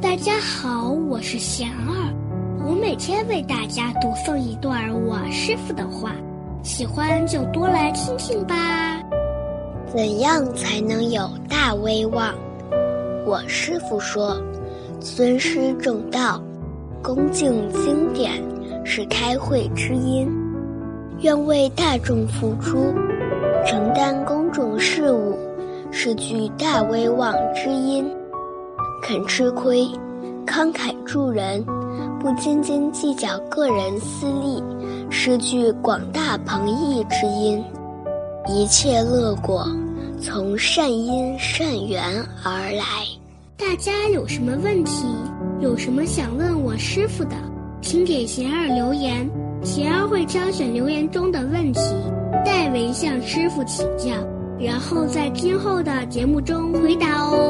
大家好，我是贤儿，我每天为大家读诵一段我师傅的话，喜欢就多来听听吧。怎样才能有大威望？我师傅说，尊师重道，恭敬经典是开会之因，愿为大众付出，承担公众事务是具大威望之因。肯吃亏，慷慨助人，不斤斤计较个人私利，是具广大朋益之因。一切乐果，从善因善缘而来。大家有什么问题，有什么想问我师傅的，请给贤儿留言，贤儿会挑选留言中的问题，代为向师傅请教，然后在今后的节目中回答哦。